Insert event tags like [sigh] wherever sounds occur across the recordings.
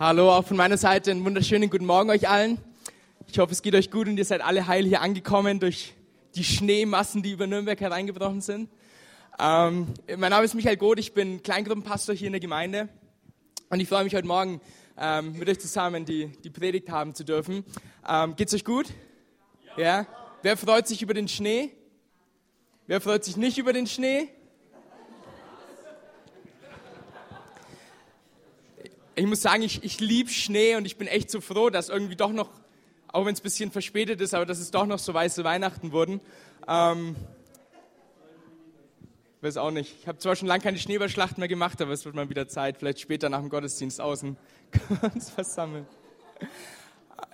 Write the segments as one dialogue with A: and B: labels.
A: Hallo, auch von meiner Seite einen wunderschönen guten Morgen euch allen. Ich hoffe, es geht euch gut und ihr seid alle heil hier angekommen durch die Schneemassen, die über Nürnberg hereingebrochen sind. Ähm, mein Name ist Michael Goth, ich bin Kleingruppenpastor hier in der Gemeinde und ich freue mich heute Morgen ähm, mit euch zusammen die, die Predigt haben zu dürfen. Ähm, geht's euch gut? Ja. ja. Wer freut sich über den Schnee? Wer freut sich nicht über den Schnee? Ich muss sagen, ich, ich liebe Schnee und ich bin echt so froh, dass irgendwie doch noch, auch wenn es ein bisschen verspätet ist, aber dass es doch noch so weiße Weihnachten wurden. Ähm, weiß auch nicht. Ich habe zwar schon lange keine Schneeballschlacht mehr gemacht, aber es wird mal wieder Zeit, vielleicht später nach dem Gottesdienst außen [laughs] uns versammeln.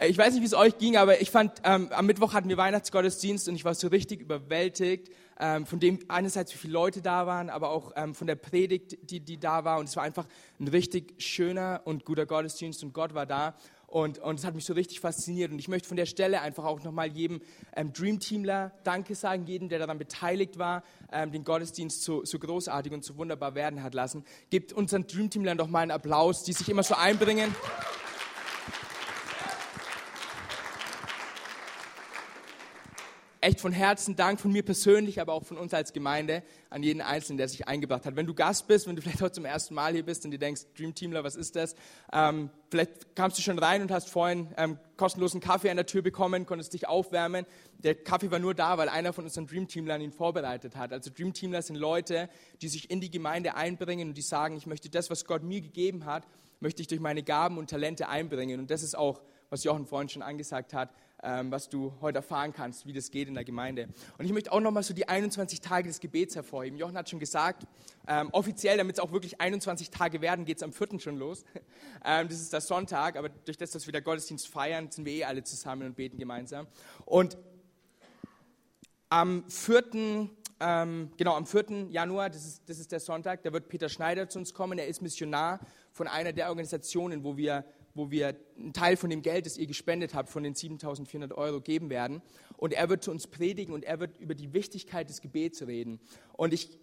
A: Ich weiß nicht, wie es euch ging, aber ich fand, ähm, am Mittwoch hatten wir Weihnachtsgottesdienst und ich war so richtig überwältigt ähm, von dem einerseits, wie viele Leute da waren, aber auch ähm, von der Predigt, die, die da war. Und es war einfach ein richtig schöner und guter Gottesdienst und Gott war da. Und, und es hat mich so richtig fasziniert. Und ich möchte von der Stelle einfach auch nochmal jedem ähm, Dream Teamler Danke sagen, jedem, der daran beteiligt war, ähm, den Gottesdienst so, so großartig und so wunderbar werden hat lassen. Gebt unseren Dream Teamlern doch mal einen Applaus, die sich immer so einbringen. Echt von Herzen Dank von mir persönlich, aber auch von uns als Gemeinde an jeden Einzelnen, der sich eingebracht hat. Wenn du Gast bist, wenn du vielleicht heute zum ersten Mal hier bist und dir denkst, Dream Teamler, was ist das? Ähm, vielleicht kamst du schon rein und hast vorhin ähm, kostenlosen Kaffee an der Tür bekommen, konntest dich aufwärmen. Der Kaffee war nur da, weil einer von unseren Dream Teamlern ihn vorbereitet hat. Also Dream Teamler sind Leute, die sich in die Gemeinde einbringen und die sagen, ich möchte das, was Gott mir gegeben hat, möchte ich durch meine Gaben und Talente einbringen. Und das ist auch, was Jochen vorhin schon angesagt hat, was du heute erfahren kannst, wie das geht in der Gemeinde. Und ich möchte auch nochmal so die 21 Tage des Gebets hervorheben. Jochen hat schon gesagt, ähm, offiziell, damit es auch wirklich 21 Tage werden, geht es am 4. schon los. [laughs] Ähm, das ist der Sonntag, aber durch das, dass wir der Gottesdienst feiern, sind wir eh alle zusammen und beten gemeinsam. Und am 4. Ähm, genau, am 4. Januar, das ist, das ist der Sonntag, da wird Peter Schneider zu uns kommen. Er ist Missionar von einer der Organisationen, wo wir wo wir einen Teil von dem Geld, das ihr gespendet habt, von den 7400 Euro geben werden. Und er wird zu uns predigen und er wird über die Wichtigkeit des Gebets reden. Und ich,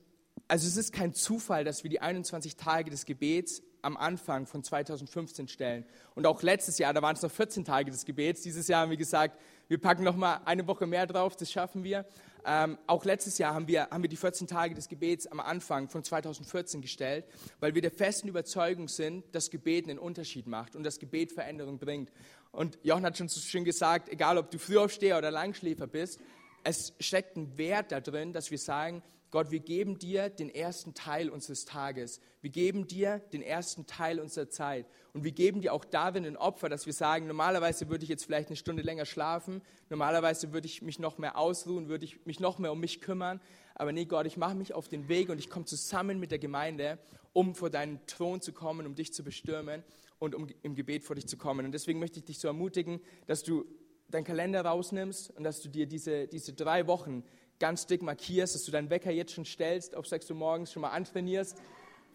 A: also es ist kein Zufall, dass wir die 21 Tage des Gebets am Anfang von 2015 stellen. Und auch letztes Jahr, da waren es noch 14 Tage des Gebets. Dieses Jahr haben wir gesagt, wir packen noch mal eine Woche mehr drauf, das schaffen wir. Ähm, auch letztes Jahr haben wir, haben wir die 14 Tage des Gebets am Anfang von 2014 gestellt, weil wir der festen Überzeugung sind, dass Gebet einen Unterschied macht und dass Gebet Veränderung bringt. Und Jochen hat schon so schön gesagt, egal ob du Frühaufsteher oder Langschläfer bist, es steckt ein Wert da drin, dass wir sagen, Gott, wir geben dir den ersten Teil unseres Tages. Wir geben dir den ersten Teil unserer Zeit. Und wir geben dir auch darin ein Opfer, dass wir sagen, normalerweise würde ich jetzt vielleicht eine Stunde länger schlafen, normalerweise würde ich mich noch mehr ausruhen, würde ich mich noch mehr um mich kümmern. Aber nee, Gott, ich mache mich auf den Weg und ich komme zusammen mit der Gemeinde, um vor deinen Thron zu kommen, um dich zu bestürmen und um im Gebet vor dich zu kommen. Und deswegen möchte ich dich so ermutigen, dass du deinen Kalender rausnimmst und dass du dir diese, diese drei Wochen ganz dick markierst, dass du deinen Wecker jetzt schon stellst, auf 6 Uhr morgens schon mal antrainierst,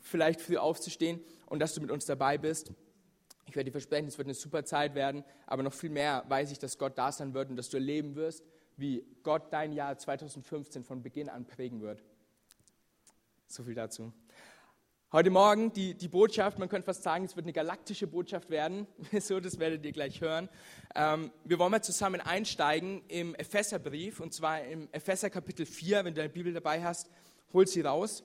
A: vielleicht früh aufzustehen und dass du mit uns dabei bist. Ich werde dir versprechen, es wird eine super Zeit werden, aber noch viel mehr weiß ich, dass Gott da sein wird und dass du erleben wirst, wie Gott dein Jahr 2015 von Beginn an prägen wird. So viel dazu. Heute Morgen die, die Botschaft, man könnte fast sagen, es wird eine galaktische Botschaft werden. [laughs] Wieso, das werdet ihr gleich hören. Ähm, wir wollen mal zusammen einsteigen im Epheserbrief, und zwar im Epheser Kapitel 4, wenn du deine Bibel dabei hast, hol sie raus.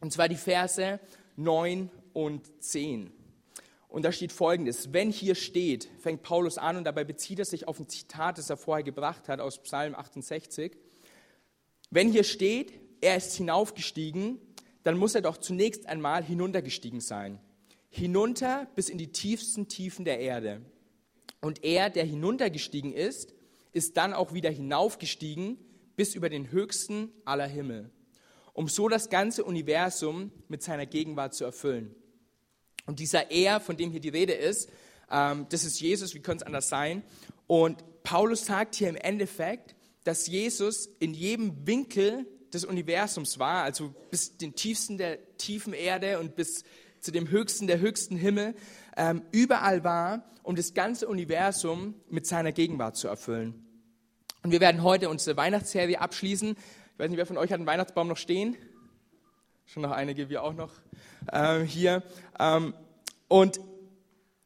A: Und zwar die Verse 9 und 10. Und da steht folgendes, wenn hier steht, fängt Paulus an und dabei bezieht er sich auf ein Zitat, das er vorher gebracht hat aus Psalm 68. Wenn hier steht, er ist hinaufgestiegen, dann muss er doch zunächst einmal hinuntergestiegen sein. Hinunter bis in die tiefsten Tiefen der Erde. Und er, der hinuntergestiegen ist, ist dann auch wieder hinaufgestiegen bis über den höchsten aller Himmel, um so das ganze Universum mit seiner Gegenwart zu erfüllen. Und dieser Er, von dem hier die Rede ist, ähm, das ist Jesus, wie könnte es anders sein? Und Paulus sagt hier im Endeffekt, dass Jesus in jedem Winkel des Universums war, also bis den tiefsten der tiefen Erde und bis zu dem höchsten der höchsten Himmel, ähm, überall war, um das ganze Universum mit seiner Gegenwart zu erfüllen. Und wir werden heute unsere Weihnachtsserie abschließen. Ich weiß nicht, wer von euch hat einen Weihnachtsbaum noch stehen? Schon noch einige, wir auch noch ähm, hier. Ähm, und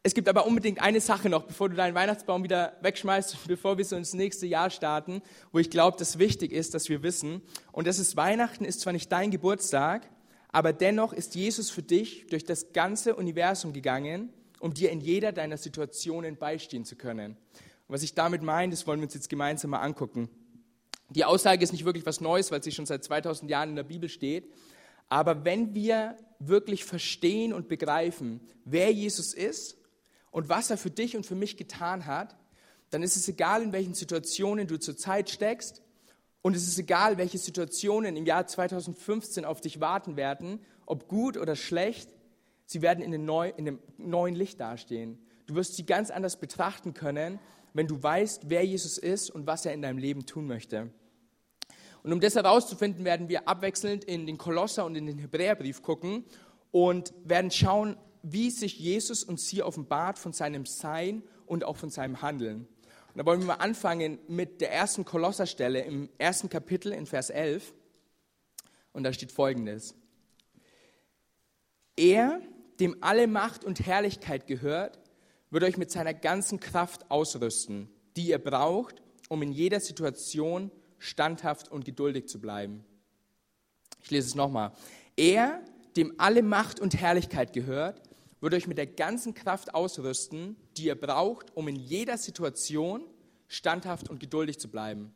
A: Es gibt aber unbedingt eine Sache noch, bevor du deinen Weihnachtsbaum wieder wegschmeißt [laughs] bevor wir so ins nächste Jahr starten, wo ich glaube, dass wichtig ist, dass wir wissen. Und das ist, Weihnachten ist zwar nicht dein Geburtstag, aber dennoch ist Jesus für dich durch das ganze Universum gegangen, um dir in jeder deiner Situationen beistehen zu können. Und was ich damit meine, das wollen wir uns jetzt gemeinsam mal angucken. Die Aussage ist nicht wirklich was Neues, weil sie schon seit 2000 Jahren in der Bibel steht. Aber wenn wir wirklich verstehen und begreifen, wer Jesus ist und was er für dich und für mich getan hat, dann ist es egal, in welchen Situationen du zurzeit steckst und es ist egal, welche Situationen im Jahr 2015 auf dich warten werden, ob gut oder schlecht, sie werden in, einem neuen Licht dastehen. Du wirst sie ganz anders betrachten können, wenn du weißt, wer Jesus ist und was er in deinem Leben tun möchte. Und um das herauszufinden, werden wir abwechselnd in den Kolosser und in den Hebräerbrief gucken und werden schauen, wie sich Jesus uns hier offenbart von seinem Sein und auch von seinem Handeln. Und da wollen wir mal anfangen mit der ersten Kolosserstelle im ersten Kapitel in Vers 11. Und da steht folgendes. Er, dem alle Macht und Herrlichkeit gehört, wird euch mit seiner ganzen Kraft ausrüsten, die ihr braucht, um in jeder Situation standhaft und geduldig zu bleiben. Ich lese es nochmal. Er, dem alle Macht und Herrlichkeit gehört, wird euch mit der ganzen Kraft ausrüsten, die ihr braucht, um in jeder Situation standhaft und geduldig zu bleiben.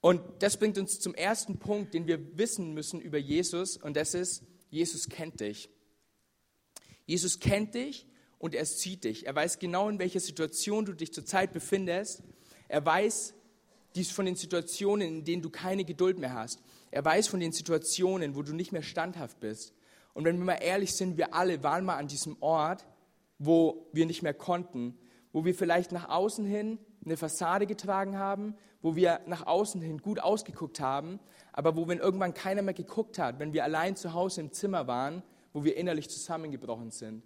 A: Und das bringt uns zum ersten Punkt, den wir wissen müssen über Jesus, und das ist, Jesus kennt dich. Jesus kennt dich und er sieht dich. Er weiß genau, in welcher Situation du dich zurzeit befindest. Er weiß dies von den Situationen, in denen du keine Geduld mehr hast. Er weiß von den Situationen, wo du nicht mehr standhaft bist. Und wenn wir mal ehrlich sind, wir alle waren mal an diesem Ort, wo wir nicht mehr konnten, wo wir vielleicht nach außen hin eine Fassade getragen haben, wo wir nach außen hin gut ausgeguckt haben, aber wo, wenn irgendwann keiner mehr geguckt hat, wenn wir allein zu Hause im Zimmer waren, wo wir innerlich zusammengebrochen sind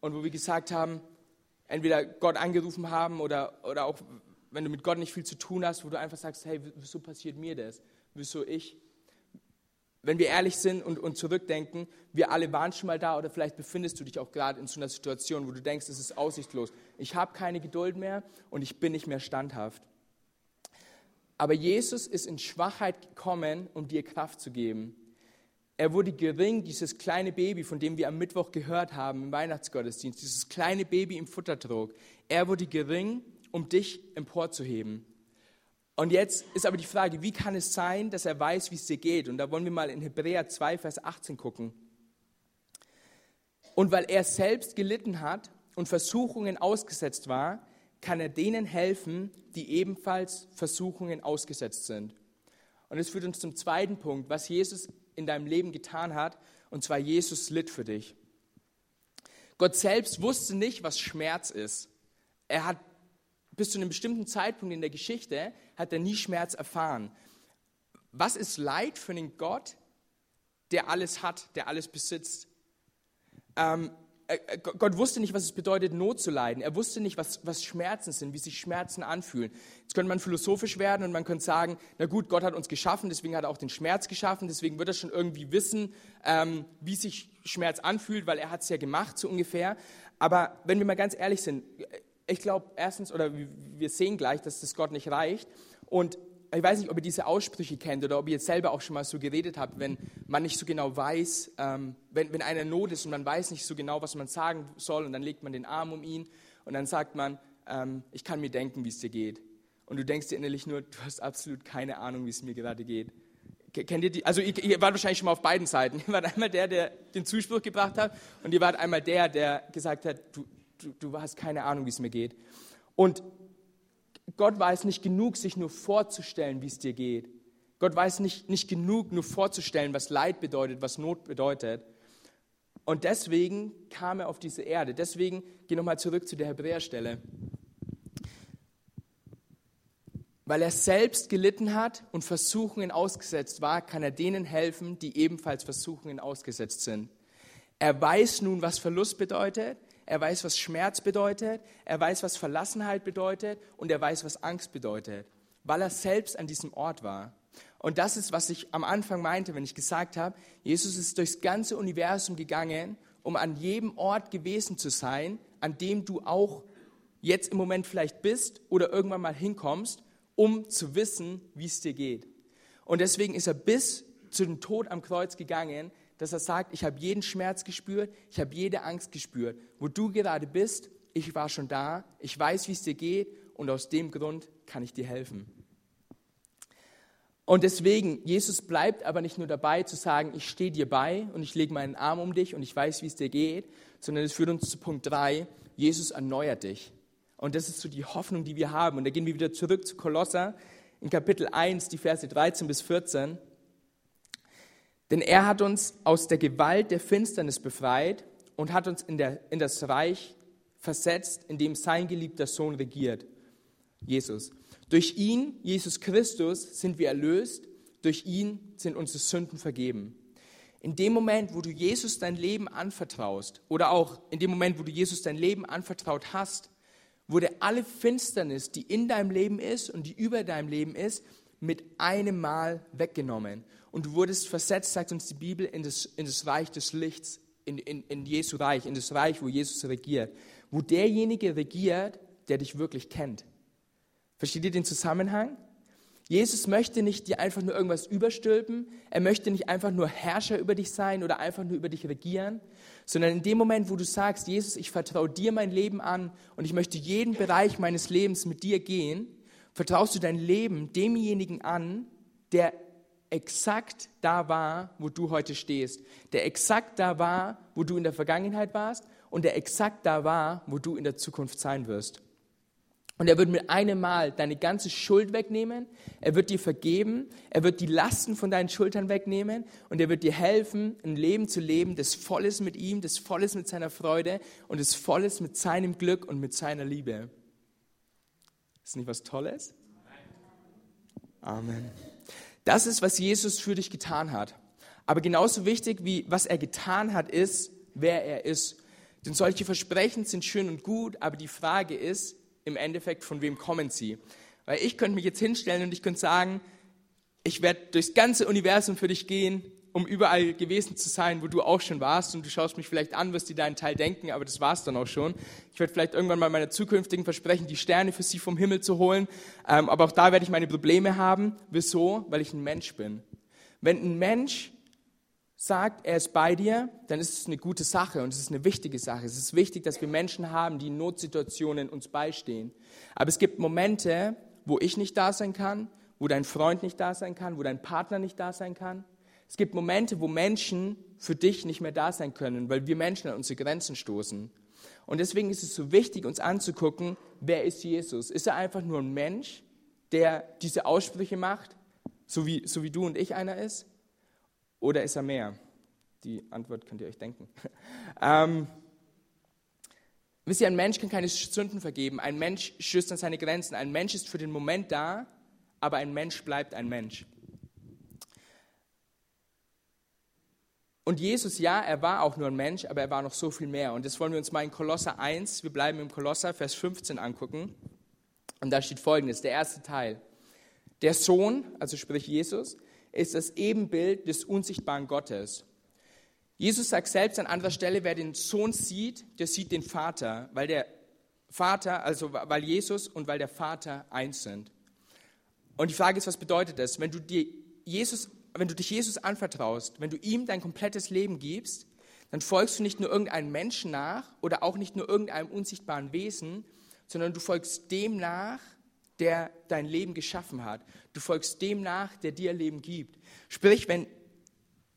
A: und wo wir gesagt haben, entweder Gott angerufen haben oder, oder auch, wenn du mit Gott nicht viel zu tun hast, wo du einfach sagst, hey, wieso passiert mir das? Wieso ich? Wenn wir ehrlich sind und, und zurückdenken, wir alle waren schon mal da oder vielleicht befindest du dich auch gerade in so einer Situation, wo du denkst, es ist aussichtslos. Ich habe keine Geduld mehr und ich bin nicht mehr standhaft. Aber Jesus ist in Schwachheit gekommen, um dir Kraft zu geben. Er wurde gering, dieses kleine Baby, von dem wir am Mittwoch gehört haben im Weihnachtsgottesdienst, dieses kleine Baby im Futtertrog. Er wurde gering, um dich emporzuheben. Und jetzt ist aber die Frage, wie kann es sein, dass er weiß, wie es dir geht? Und da wollen wir mal in Hebräer 2, Vers 18 gucken. Und weil er selbst gelitten hat und Versuchungen ausgesetzt war, kann er denen helfen, die ebenfalls Versuchungen ausgesetzt sind. Und das führt uns zum zweiten Punkt, was Jesus in deinem Leben getan hat, und zwar Jesus litt für dich. Gott selbst wusste nicht, was Schmerz ist. Er hat bis zu einem bestimmten Zeitpunkt in der Geschichte hat er nie Schmerz erfahren. Was ist Leid für einen Gott, der alles hat, der alles besitzt? Ähm, äh, äh, Gott wusste nicht, was es bedeutet, Not zu leiden. Er wusste nicht, was, was Schmerzen sind, wie sich Schmerzen anfühlen. Jetzt könnte man philosophisch werden und man könnte sagen, na gut, Gott hat uns geschaffen, deswegen hat er auch den Schmerz geschaffen, deswegen wird er schon irgendwie wissen, ähm, wie sich Schmerz anfühlt, weil er hat es ja gemacht, so ungefähr. Aber wenn wir mal ganz ehrlich sind, ich glaube erstens, oder wir sehen gleich, dass das Gott nicht reicht. Und ich weiß nicht, ob ihr diese Aussprüche kennt oder ob ihr jetzt selber auch schon mal so geredet habt, wenn man nicht so genau weiß, ähm, wenn, wenn einer Not ist und man weiß nicht so genau, was man sagen soll und dann legt man den Arm um ihn und dann sagt man, ähm, ich kann mir denken, wie es dir geht. Und du denkst dir innerlich nur, du hast absolut keine Ahnung, wie es mir gerade geht. Kennt ihr die? Also ihr, ihr wart wahrscheinlich schon mal auf beiden Seiten. [laughs] Ihr wart einmal der, der den Zuspruch gebracht hat und ihr wart einmal der, der gesagt hat, du, du, du hast keine Ahnung, wie es mir geht. Und Gott weiß nicht genug, sich nur vorzustellen, wie es dir geht. Gott weiß nicht, nicht genug, nur vorzustellen, was Leid bedeutet, was Not bedeutet. Und deswegen kam er auf diese Erde. Deswegen, geh nochmal zurück zu der Hebräerstelle. Weil er selbst gelitten hat und Versuchungen ausgesetzt war, kann er denen helfen, die ebenfalls Versuchungen ausgesetzt sind. Er weiß nun, was Verlust bedeutet. Er weiß, was Schmerz bedeutet, er weiß, was Verlassenheit bedeutet und er weiß, was Angst bedeutet, weil er selbst an diesem Ort war. Und das ist, was ich am Anfang meinte, wenn ich gesagt habe, Jesus ist durchs ganze Universum gegangen, um an jedem Ort gewesen zu sein, an dem du auch jetzt im Moment vielleicht bist oder irgendwann mal hinkommst, um zu wissen, wie es dir geht. Und deswegen ist er bis zu dem Tod am Kreuz gegangen, dass er sagt, ich habe jeden Schmerz gespürt, ich habe jede Angst gespürt. Wo du gerade bist, ich war schon da, ich weiß, wie es dir geht und aus dem Grund kann ich dir helfen. Und deswegen, Jesus bleibt aber nicht nur dabei zu sagen, ich stehe dir bei und ich lege meinen Arm um dich und ich weiß, wie es dir geht, sondern es führt uns zu Punkt 3, Jesus erneuert dich. Und das ist so die Hoffnung, die wir haben. Und da gehen wir wieder zurück zu Kolosser in Kapitel 1, die Verse 13 bis 14. Denn er hat uns aus der Gewalt der Finsternis befreit und hat uns in, der, in das Reich versetzt, in dem sein geliebter Sohn regiert, Jesus. Durch ihn, Jesus Christus, sind wir erlöst, durch ihn sind unsere Sünden vergeben. In dem Moment, wo du Jesus dein Leben anvertraust, oder auch in dem Moment, wo du Jesus dein Leben anvertraut hast, wurde alle Finsternis, die in deinem Leben ist und die über deinem Leben ist, mit einem Mal weggenommen. Und du wurdest versetzt, sagt uns die Bibel, in das, in das Reich des Lichts, in, in, in Jesu Reich, in das Reich, wo Jesus regiert. Wo derjenige regiert, der dich wirklich kennt. Versteht ihr den Zusammenhang? Jesus möchte nicht dir einfach nur irgendwas überstülpen. Er möchte nicht einfach nur Herrscher über dich sein oder einfach nur über dich regieren, sondern in dem Moment, wo du sagst, Jesus, ich vertraue dir mein Leben an und ich möchte jeden Bereich meines Lebens mit dir gehen, vertraust du dein Leben demjenigen an, der exakt da war, wo du heute stehst, der exakt da war, wo du in der Vergangenheit warst und der exakt da war, wo du in der Zukunft sein wirst. Und er wird mit einem Mal deine ganze Schuld wegnehmen. Er wird dir vergeben. Er wird die Lasten von deinen Schultern wegnehmen. Und er wird dir helfen, ein Leben zu leben, das voll ist mit ihm, das voll ist mit seiner Freude und das voll ist mit seinem Glück und mit seiner Liebe. Ist nicht was Tolles? Amen. Das ist, was Jesus für dich getan hat. Aber genauso wichtig wie was er getan hat, ist, wer er ist. Denn solche Versprechen sind schön und gut, aber die Frage ist, im Endeffekt, von wem kommen sie? Weil ich könnte mich jetzt hinstellen und ich könnte sagen, ich werde durchs ganze Universum für dich gehen, um überall gewesen zu sein, wo du auch schon warst. Und du schaust mich vielleicht an, wirst dir deinen Teil denken, aber das war es dann auch schon. Ich werde vielleicht irgendwann mal meiner zukünftigen versprechen, die Sterne für sie vom Himmel zu holen. Ähm, aber auch da werde ich meine Probleme haben. Wieso? Weil ich ein Mensch bin. Wenn ein Mensch sagt, er ist bei dir, dann ist es eine gute Sache und es ist eine wichtige Sache. Es ist wichtig, dass wir Menschen haben, die in Notsituationen uns beistehen. Aber es gibt Momente, wo ich nicht da sein kann, wo dein Freund nicht da sein kann, wo dein Partner nicht da sein kann. Es gibt Momente, wo Menschen für dich nicht mehr da sein können, weil wir Menschen an unsere Grenzen stoßen. Und deswegen ist es so wichtig, uns anzugucken, wer ist Jesus? Ist er einfach nur ein Mensch, der diese Aussprüche macht, so wie, so wie du und ich einer ist? Oder ist er mehr? Die Antwort könnt ihr euch denken. [laughs] ähm, wisst ihr, ein Mensch kann keine Sünden vergeben. Ein Mensch stößt an seine Grenzen. Ein Mensch ist für den Moment da, aber ein Mensch bleibt ein Mensch. Und Jesus, ja, er war auch nur ein Mensch, aber er war noch so viel mehr. Und das wollen wir uns mal in Kolosser 1, wir bleiben im Kolosser, Vers 15 angucken. Und da steht folgendes, der erste Teil. Der Sohn, also sprich Jesus, ist das Ebenbild des unsichtbaren Gottes. Jesus sagt selbst an anderer Stelle, wer den Sohn sieht, der sieht den Vater, weil der Vater, also weil Jesus und weil der Vater eins sind. Und die Frage ist, was bedeutet das? Wenn du, dir Jesus, wenn du dich Jesus anvertraust, wenn du ihm dein komplettes Leben gibst, dann folgst du nicht nur irgendeinem Menschen nach oder auch nicht nur irgendeinem unsichtbaren Wesen, sondern du folgst dem nach, der dein Leben geschaffen hat. Du folgst dem nach, der dir Leben gibt. Sprich, wenn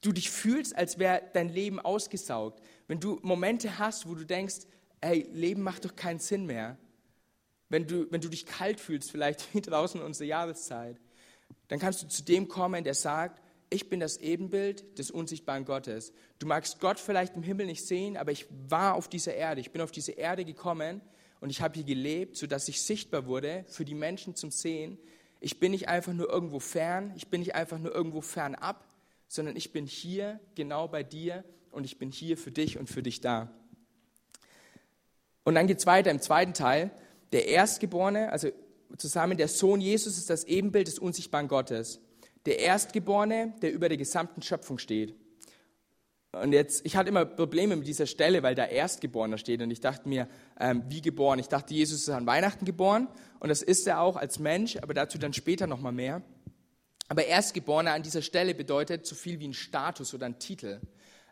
A: du dich fühlst, als wäre dein Leben ausgesaugt, wenn du Momente hast, wo du denkst, hey, Leben macht doch keinen Sinn mehr, wenn du, wenn du dich kalt fühlst, vielleicht [laughs] wie draußen unsere Jahreszeit, dann kannst du zu dem kommen, der sagt, ich bin das Ebenbild des unsichtbaren Gottes. Du magst Gott vielleicht im Himmel nicht sehen, aber ich war auf dieser Erde, ich bin auf diese Erde gekommen und ich habe hier gelebt, sodass ich sichtbar wurde für die Menschen zum Sehen. Ich bin nicht einfach nur irgendwo fern, ich bin nicht einfach nur irgendwo fernab, sondern ich bin hier genau bei dir und ich bin hier für dich und für dich da. Und dann geht es weiter im zweiten Teil. Der Erstgeborene, also zusammen der Sohn Jesus ist das Ebenbild des unsichtbaren Gottes. Der Erstgeborene, der über der gesamten Schöpfung steht. und jetzt, ich hatte immer Probleme mit dieser Stelle, weil da Erstgeborener steht. Und ich dachte mir, ähm, wie geboren? Ich dachte, Jesus ist an Weihnachten geboren. Und das ist er auch als Mensch, aber dazu dann später nochmal mehr. Aber Erstgeborener an dieser Stelle bedeutet so viel wie ein Status oder ein Titel.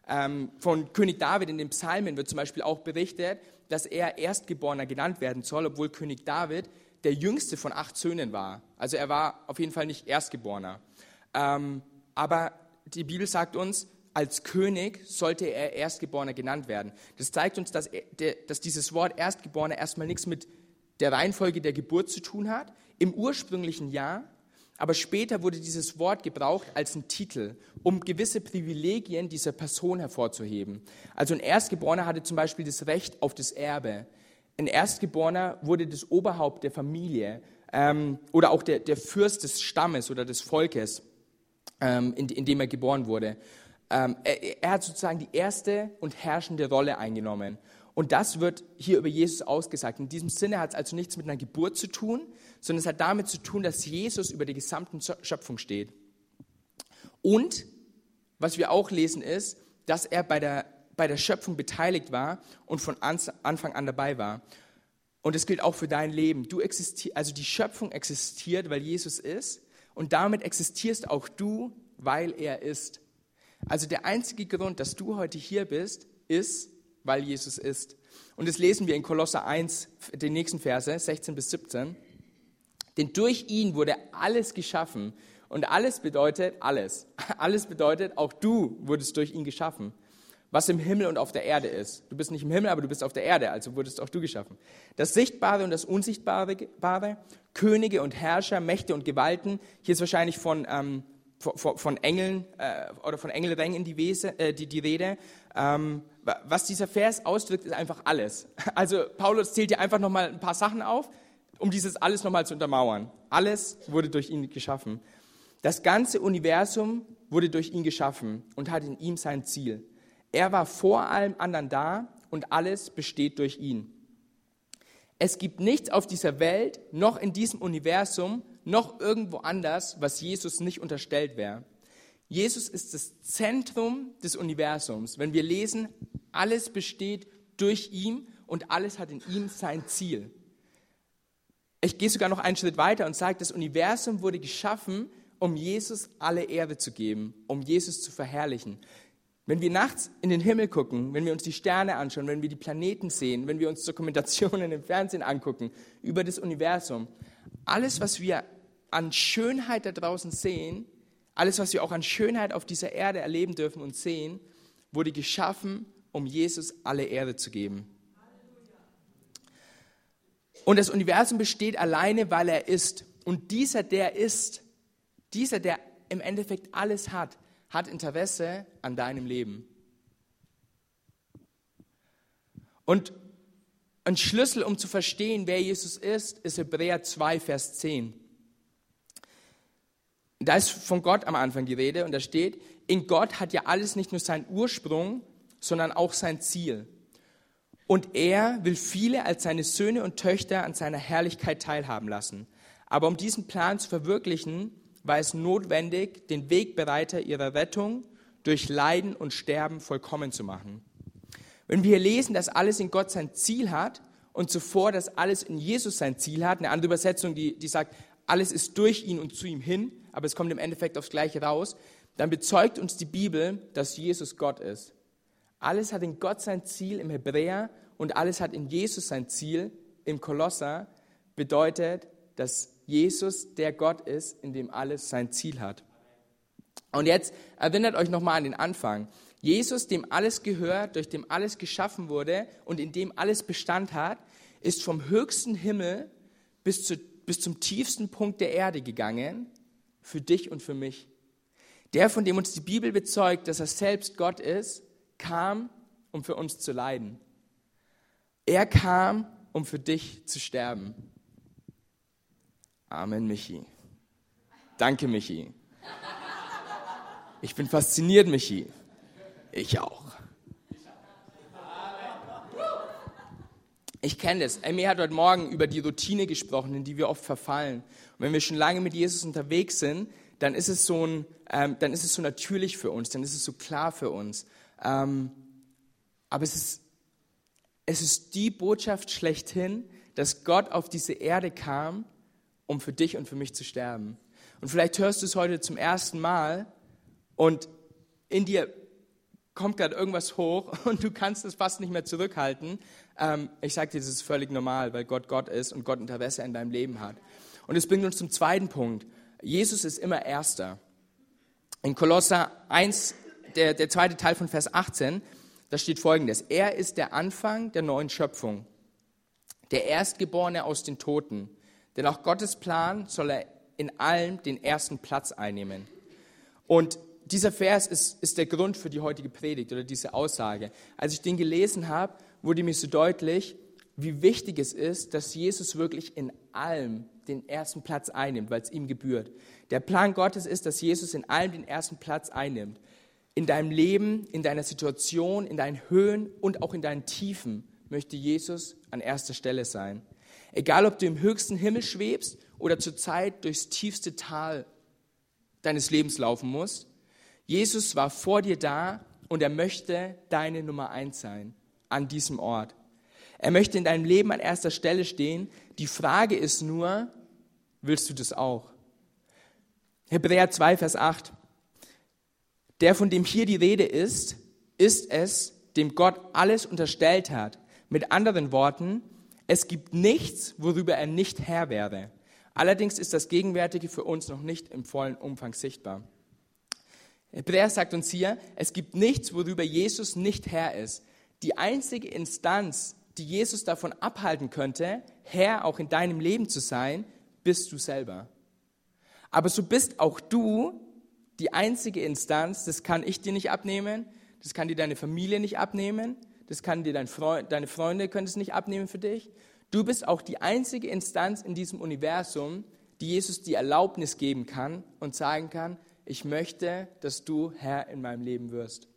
A: Ähm, von König David in den Psalmen wird zum Beispiel auch berichtet, dass er Erstgeborener genannt werden soll, obwohl König David der jüngste von acht Söhnen war. Also er war auf jeden Fall nicht Erstgeborener. Ähm, aber die Bibel sagt uns, als König sollte er Erstgeborener genannt werden. Das zeigt uns, dass, dass dieses Wort Erstgeborener erstmal nichts mit der Reihenfolge der Geburt zu tun hat. Im ursprünglichen Jahr, aber später wurde dieses Wort gebraucht als ein Titel, um gewisse Privilegien dieser Person hervorzuheben. Also ein Erstgeborener hatte zum Beispiel das Recht auf das Erbe. Ein Erstgeborener wurde das Oberhaupt der Familie ähm, oder auch der, der Fürst des Stammes oder des Volkes, ähm, in, in dem er geboren wurde. Ähm, er, er hat sozusagen die erste und herrschende Rolle eingenommen. Und das wird hier über Jesus ausgesagt. In diesem Sinne hat es also nichts mit einer Geburt zu tun, sondern es hat damit zu tun, dass Jesus über die gesamte Schöpfung steht. Und was wir auch lesen ist, dass er bei der, bei der Schöpfung beteiligt war und von Anfang an dabei war. Und das gilt auch für dein Leben. Du existierst, also die Schöpfung existiert, weil Jesus ist. Und damit existierst auch du, weil er ist. Also der einzige Grund, dass du heute hier bist, ist, weil Jesus ist. Und das lesen wir in Kolosser 1, den nächsten Verse, 16 bis 17. Denn durch ihn wurde alles geschaffen. Und alles bedeutet alles. [laughs] Alles bedeutet, auch du wurdest durch ihn geschaffen. Was im Himmel und auf der Erde ist. Du bist nicht im Himmel, aber du bist auf der Erde, also wurdest auch du geschaffen. Das Sichtbare und das Unsichtbare, Könige und Herrscher, Mächte und Gewalten. Hier ist wahrscheinlich von ähm, von, von Engeln äh, oder von Engelrängen die, Wese, äh, die, die Rede. Ähm, was dieser Vers ausdrückt, ist einfach alles. [laughs] Also Paulus zählt hier einfach nochmal ein paar Sachen auf, um dieses alles nochmal zu untermauern. Alles wurde durch ihn geschaffen. Das ganze Universum wurde durch ihn geschaffen und hat in ihm sein Ziel. Er war vor allem anderen da und alles besteht durch ihn. Es gibt nichts auf dieser Welt, noch in diesem Universum, noch irgendwo anders, was Jesus nicht unterstellt wäre. Jesus ist das Zentrum des Universums. Wenn wir lesen, alles besteht durch ihn und alles hat in ihm sein Ziel. Ich gehe sogar noch einen Schritt weiter und sage, das Universum wurde geschaffen, um Jesus alle Ehre zu geben, um Jesus zu verherrlichen. Wenn wir nachts in den Himmel gucken, wenn wir uns die Sterne anschauen, wenn wir die Planeten sehen, wenn wir uns Dokumentationen im Fernsehen angucken über das Universum, alles, was wir an Schönheit da draußen sehen, alles, was wir auch an Schönheit auf dieser Erde erleben dürfen und sehen, wurde geschaffen, um Jesus alle Ehre zu geben. Und das Universum besteht alleine, weil er ist. Und dieser, der ist, dieser, der im Endeffekt alles hat, hat Interesse an deinem Leben. Und ein Schlüssel, um zu verstehen, wer Jesus ist, ist Hebräer 2, Vers 10. Da ist von Gott am Anfang die Rede und da steht, in Gott hat ja alles nicht nur seinen Ursprung, sondern auch sein Ziel. Und er will viele als seine Söhne und Töchter an seiner Herrlichkeit teilhaben lassen. Aber um diesen Plan zu verwirklichen, war es notwendig, den Wegbereiter ihrer Rettung durch Leiden und Sterben vollkommen zu machen. Wenn wir lesen, dass alles in Gott sein Ziel hat und zuvor, dass alles in Jesus sein Ziel hat, eine andere Übersetzung, die, die sagt, alles ist durch ihn und zu ihm hin, aber es kommt im Endeffekt aufs Gleiche raus, dann bezeugt uns die Bibel, dass Jesus Gott ist. Alles hat in Gott sein Ziel im Hebräer und alles hat in Jesus sein Ziel im Kolosser, bedeutet, dass Jesus der Gott ist, in dem alles sein Ziel hat. Und jetzt erinnert euch nochmal an den Anfang. Jesus, dem alles gehört, durch dem alles geschaffen wurde und in dem alles Bestand hat, ist vom höchsten Himmel bis, zu, bis zum tiefsten Punkt der Erde gegangen, für dich und für mich. Der, von dem uns die Bibel bezeugt, dass er selbst Gott ist, kam, um für uns zu leiden. Er kam, um für dich zu sterben. Amen, Michi. Danke, Michi. Ich bin fasziniert, Michi. Ich auch. Ich kenne das. Amy hat heute Morgen über die Routine gesprochen, in die wir oft verfallen. Und wenn wir schon lange mit Jesus unterwegs sind, dann ist es so, ein, ähm, dann ist es so natürlich für uns, dann ist es so klar für uns. Ähm, aber es ist, es ist die Botschaft schlechthin, dass Gott auf diese Erde kam, um für dich und für mich zu sterben. Und vielleicht hörst du es heute zum ersten Mal und in dir kommt gerade irgendwas hoch [laughs] und du kannst es fast nicht mehr zurückhalten. Ähm, ich sage dir, das ist völlig normal, weil Gott Gott ist und Gott Interesse in deinem Leben hat. Und es bringt uns zum zweiten Punkt. Jesus ist immer Erster. In Kolosser 1, der, der zweite Teil von Vers 18, da steht folgendes. Er ist der Anfang der neuen Schöpfung, der Erstgeborene aus den Toten. Denn auch Gottes Plan soll er in allem den ersten Platz einnehmen. Und dieser Vers ist, ist der Grund für die heutige Predigt oder diese Aussage. Als ich den gelesen habe, wurde mir so deutlich, wie wichtig es ist, dass Jesus wirklich in allem den ersten Platz einnimmt, weil es ihm gebührt. Der Plan Gottes ist, dass Jesus in allem den ersten Platz einnimmt. In deinem Leben, in deiner Situation, in deinen Höhen und auch in deinen Tiefen möchte Jesus an erster Stelle sein. Egal, ob du im höchsten Himmel schwebst oder zurzeit durchs tiefste Tal deines Lebens laufen musst, Jesus war vor dir da und er möchte deine Nummer eins sein an diesem Ort. Er möchte in deinem Leben an erster Stelle stehen. Die Frage ist nur, willst du das auch? Hebräer 2, Vers 8. Der, von dem hier die Rede ist, ist es, dem Gott alles unterstellt hat. Mit anderen Worten, es gibt nichts, worüber er nicht Herr wäre. Allerdings ist das Gegenwärtige für uns noch nicht im vollen Umfang sichtbar. Hebräer sagt uns hier, es gibt nichts, worüber Jesus nicht Herr ist. Die einzige Instanz, die Jesus davon abhalten könnte, Herr auch in deinem Leben zu sein, bist du selber. Aber so bist auch du die einzige Instanz, das kann ich dir nicht abnehmen, das kann dir deine Familie nicht abnehmen, das kann dir dein Freund, deine Freunde können es nicht abnehmen für dich. Du bist auch die einzige Instanz in diesem Universum, die Jesus die Erlaubnis geben kann und sagen kann, ich möchte, dass du Herr in meinem Leben wirst.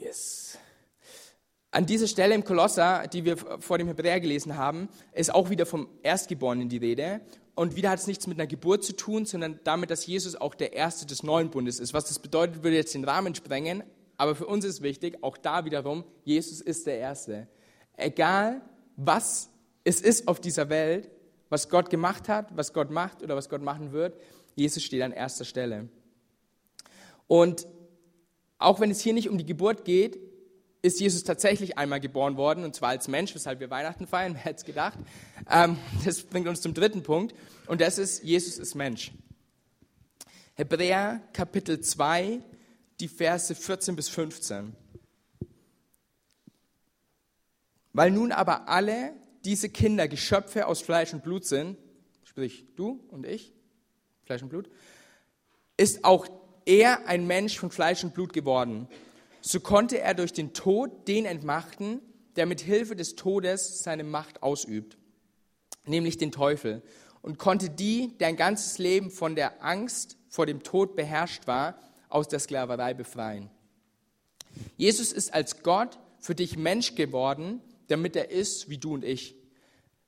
A: Yes. An dieser Stelle im Kolosser, die wir vor dem Hebräer gelesen haben, ist auch wieder vom Erstgeborenen die Rede. Und wieder hat es nichts mit einer Geburt zu tun, sondern damit, dass Jesus auch der Erste des neuen Bundes ist. Was das bedeutet, würde jetzt den Rahmen sprengen. Aber für uns ist wichtig, auch da wiederum, Jesus ist der Erste. Egal, was es ist auf dieser Welt, was Gott gemacht hat, was Gott macht oder was Gott machen wird, Jesus steht an erster Stelle. Und auch wenn es hier nicht um die Geburt geht, ist Jesus tatsächlich einmal geboren worden, und zwar als Mensch, weshalb wir Weihnachten feiern, [laughs] wer hätte es gedacht. Ähm, das bringt uns zum dritten Punkt, und das ist, Jesus ist Mensch. Hebräer Kapitel 2, die Verse 14 bis 15. Weil nun aber alle diese Kinder Geschöpfe aus Fleisch und Blut sind, sprich du und ich, Fleisch und Blut, ist auch er ein Mensch von Fleisch und Blut geworden. So konnte er durch den Tod den entmachten, der mit Hilfe des Todes seine Macht ausübt, nämlich den Teufel, und konnte die, der ein ganzes Leben von der Angst vor dem Tod beherrscht war, aus der Sklaverei befreien. Jesus ist als Gott für dich Mensch geworden, damit er ist wie du und ich.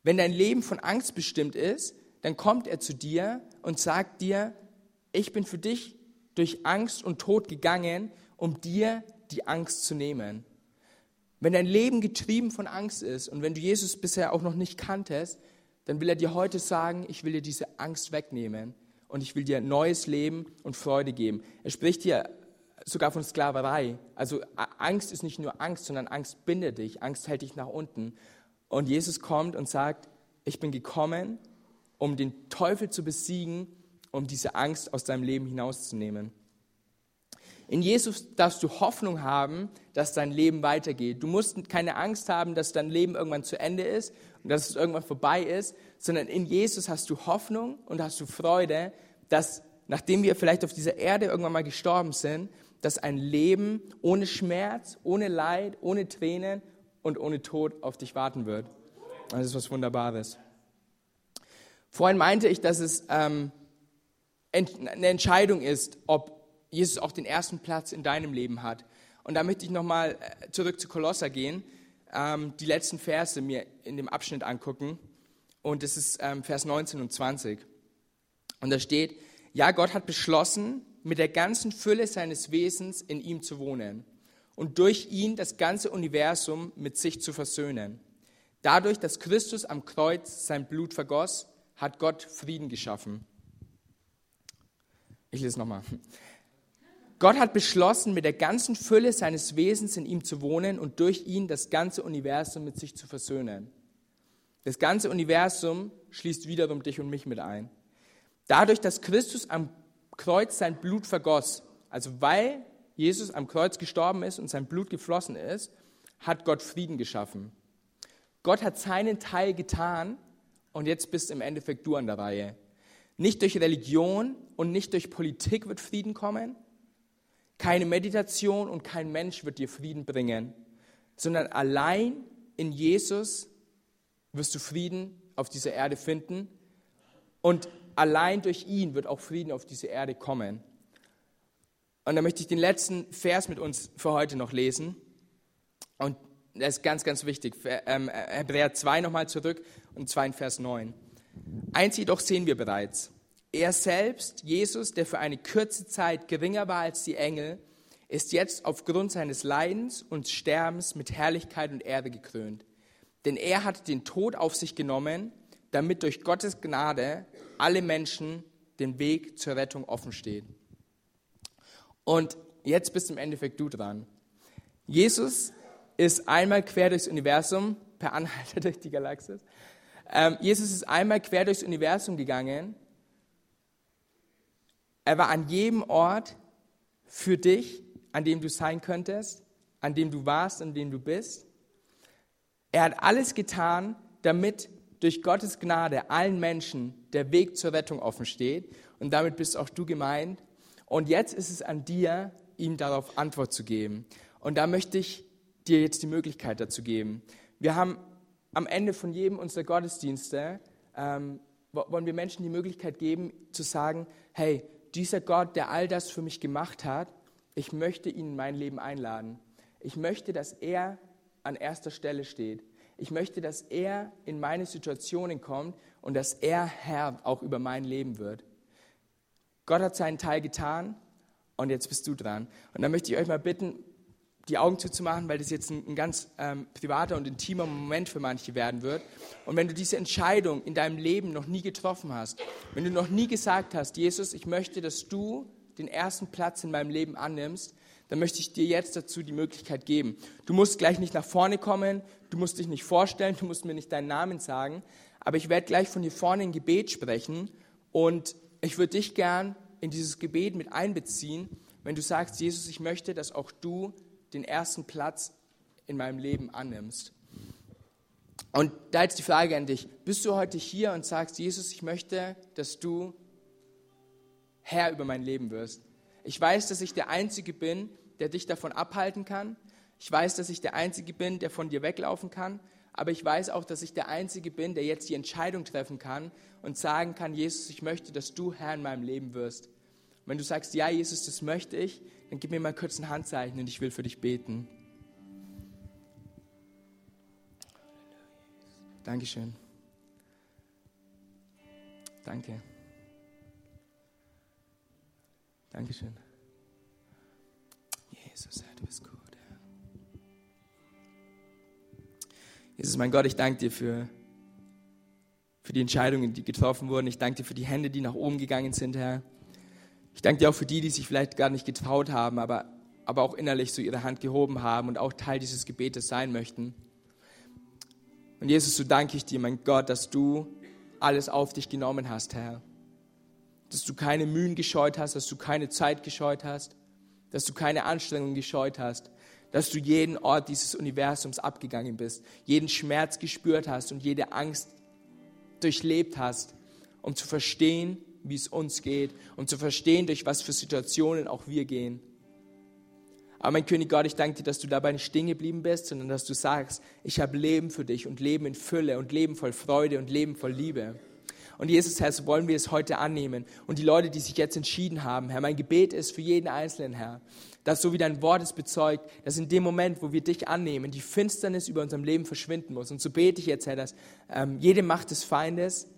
A: Wenn dein Leben von Angst bestimmt ist, dann kommt er zu dir und sagt dir, ich bin für dich durch Angst und Tod gegangen, um dir die Angst zu nehmen. Wenn dein Leben getrieben von Angst ist und wenn du Jesus bisher auch noch nicht kanntest, dann will er dir heute sagen, ich will dir diese Angst wegnehmen und ich will dir neues Leben und Freude geben. Er spricht hier sogar von Sklaverei. Also Angst ist nicht nur Angst, sondern Angst bindet dich, Angst hält dich nach unten. Und Jesus kommt und sagt, ich bin gekommen, um den Teufel zu besiegen, um diese Angst aus deinem Leben hinauszunehmen. In Jesus darfst du Hoffnung haben, dass dein Leben weitergeht. Du musst keine Angst haben, dass dein Leben irgendwann zu Ende ist und dass es irgendwann vorbei ist, sondern in Jesus hast du Hoffnung und hast du Freude, dass nachdem wir vielleicht auf dieser Erde irgendwann mal gestorben sind, dass ein Leben ohne Schmerz, ohne Leid, ohne Tränen und ohne Tod auf dich warten wird. Das ist was Wunderbares. Vorhin meinte ich, dass es ähm, eine Entscheidung ist, ob Jesus auch den ersten Platz in deinem Leben hat. Und da möchte ich nochmal äh, zurück zu Kolosser gehen, ähm, die letzten Verse mir in dem Abschnitt angucken. Und das ist ähm, Vers 19 und 20. Und da steht, ja, Gott hat beschlossen, mit der ganzen Fülle seines Wesens in ihm zu wohnen und durch ihn das ganze Universum mit sich zu versöhnen. Dadurch, dass Christus am Kreuz sein Blut vergoss, hat Gott Frieden geschaffen. Ich lese nochmal. Gott hat beschlossen, mit der ganzen Fülle seines Wesens in ihm zu wohnen und durch ihn das ganze Universum mit sich zu versöhnen. Das ganze Universum schließt wiederum dich und mich mit ein. Dadurch, dass Christus am Kreuz sein Blut vergoss, also weil Jesus am Kreuz gestorben ist und sein Blut geflossen ist, hat Gott Frieden geschaffen. Gott hat seinen Teil getan und jetzt bist im Endeffekt du an der Reihe. Nicht durch Religion und nicht durch Politik wird Frieden kommen. Keine Meditation und kein Mensch wird dir Frieden bringen, sondern allein in Jesus wirst du Frieden auf dieser Erde finden und allein durch ihn wird auch Frieden auf diese Erde kommen. Und da möchte ich den letzten Vers mit uns für heute noch lesen. Und das ist ganz, ganz wichtig. Ähm, Hebräer 2 nochmal zurück und 2 in Vers 9. Eins jedoch sehen wir bereits. Er selbst, Jesus, der für eine kurze Zeit geringer war als die Engel, ist jetzt aufgrund seines Leidens und Sterbens mit Herrlichkeit und Erde gekrönt. Denn er hat den Tod auf sich genommen, damit durch Gottes Gnade alle Menschen den Weg zur Rettung offen steht. Und jetzt bist im Endeffekt du dran. Jesus ist einmal quer durchs Universum, per Anhalter [laughs] durch die Galaxis. Ähm, Jesus ist einmal quer durchs Universum gegangen er war an jedem Ort für dich, an dem du sein könntest, an dem du warst, an dem du bist. Er hat alles getan, damit durch Gottes Gnade allen Menschen der Weg zur Rettung offen steht. Und damit bist auch du gemeint. Und jetzt ist es an dir, ihm darauf Antwort zu geben. Und da möchte ich dir jetzt die Möglichkeit dazu geben. Wir haben am Ende von jedem unserer Gottesdienste, ähm, wollen wir Menschen die Möglichkeit geben, zu sagen, hey, dieser Gott, der all das für mich gemacht hat, ich möchte ihn in mein Leben einladen. Ich möchte, dass er an erster Stelle steht. Ich möchte, dass er in meine Situationen kommt und dass er Herr auch über mein Leben wird. Gott hat seinen Teil getan und jetzt bist du dran. Und dann möchte ich euch mal bitten, die Augen zuzumachen, weil das jetzt ein, ein ganz ähm, privater und intimer Moment für manche werden wird. Und wenn du diese Entscheidung in deinem Leben noch nie getroffen hast, wenn du noch nie gesagt hast, Jesus, ich möchte, dass du den ersten Platz in meinem Leben annimmst, dann möchte ich dir jetzt dazu die Möglichkeit geben. Du musst gleich nicht nach vorne kommen, du musst dich nicht vorstellen, du musst mir nicht deinen Namen sagen, aber ich werde gleich von hier vorne ein Gebet sprechen und ich würde dich gern in dieses Gebet mit einbeziehen, wenn du sagst, Jesus, ich möchte, dass auch du den ersten Platz in meinem Leben annimmst. Und da jetzt die Frage an dich, bist du heute hier und sagst, Jesus, ich möchte, dass du Herr über mein Leben wirst. Ich weiß, dass ich der Einzige bin, der dich davon abhalten kann. Ich weiß, dass ich der Einzige bin, der von dir weglaufen kann. Aber ich weiß auch, dass ich der Einzige bin, der jetzt die Entscheidung treffen kann und sagen kann, Jesus, ich möchte, dass du Herr in meinem Leben wirst. Und wenn du sagst, ja, Jesus, das möchte ich, dann gib mir mal kurz ein Handzeichen und ich will für dich beten. Dankeschön. Danke. Dankeschön. Jesus, Herr, du bist gut. Herr. Jesus, mein Gott, ich danke dir für, für die Entscheidungen, die getroffen wurden. Ich danke dir für die Hände, die nach oben gegangen sind, Herr. Ich danke dir auch für die, die sich vielleicht gar nicht getraut haben, aber, aber auch innerlich so ihre Hand gehoben haben und auch Teil dieses Gebetes sein möchten. Und Jesus, so danke ich dir, mein Gott, dass du alles auf dich genommen hast, Herr. Dass du keine Mühen gescheut hast, dass du keine Zeit gescheut hast, dass du keine Anstrengungen gescheut hast, dass du jeden Ort dieses Universums abgegangen bist, jeden Schmerz gespürt hast und jede Angst durchlebt hast, um zu verstehen, wie es uns geht, um zu verstehen, durch was für Situationen auch wir gehen. Aber mein König Gott, ich danke dir, dass du dabei nicht stehen geblieben bist, sondern dass du sagst, ich habe Leben für dich und Leben in Fülle und Leben voll Freude und Leben voll Liebe. Und Jesus, Herr, so wollen wir es heute annehmen. Und die Leute, die sich jetzt entschieden haben, Herr, mein Gebet ist für jeden Einzelnen, Herr, dass so wie dein Wort es bezeugt, dass in dem Moment, wo wir dich annehmen, die Finsternis über unserem Leben verschwinden muss. Und so bete ich jetzt, Herr, dass ähm, jede Macht des Feindes,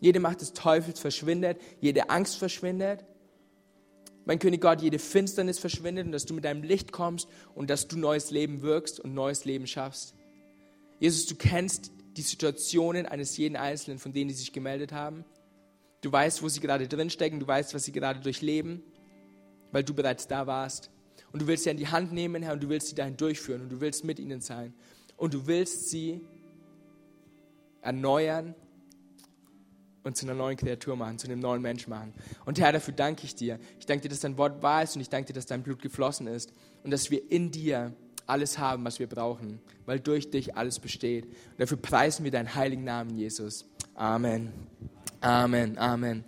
A: jede Macht des Teufels verschwindet, jede Angst verschwindet. mein König Gott, jede Finsternis verschwindet und dass du mit deinem Licht kommst und dass du neues Leben wirkst und neues Leben schaffst. Jesus, du kennst die Situationen eines jeden Einzelnen, von denen die sich gemeldet haben. Du weißt, wo sie gerade drinstecken, du weißt, was sie gerade durchleben, weil du bereits da warst. Und du willst sie an die Hand nehmen, Herr, und du willst sie dahin durchführen und du willst mit ihnen sein. Und du willst sie erneuern und zu einer neuen Kreatur machen, zu einem neuen Mensch machen. Und Herr, dafür danke ich dir. Ich danke dir, dass dein Wort wahr ist und ich danke dir, dass dein Blut geflossen ist und dass wir in dir alles haben, was wir brauchen, weil durch dich alles besteht. Und dafür preisen wir deinen heiligen Namen, Jesus. Amen. Amen. Amen.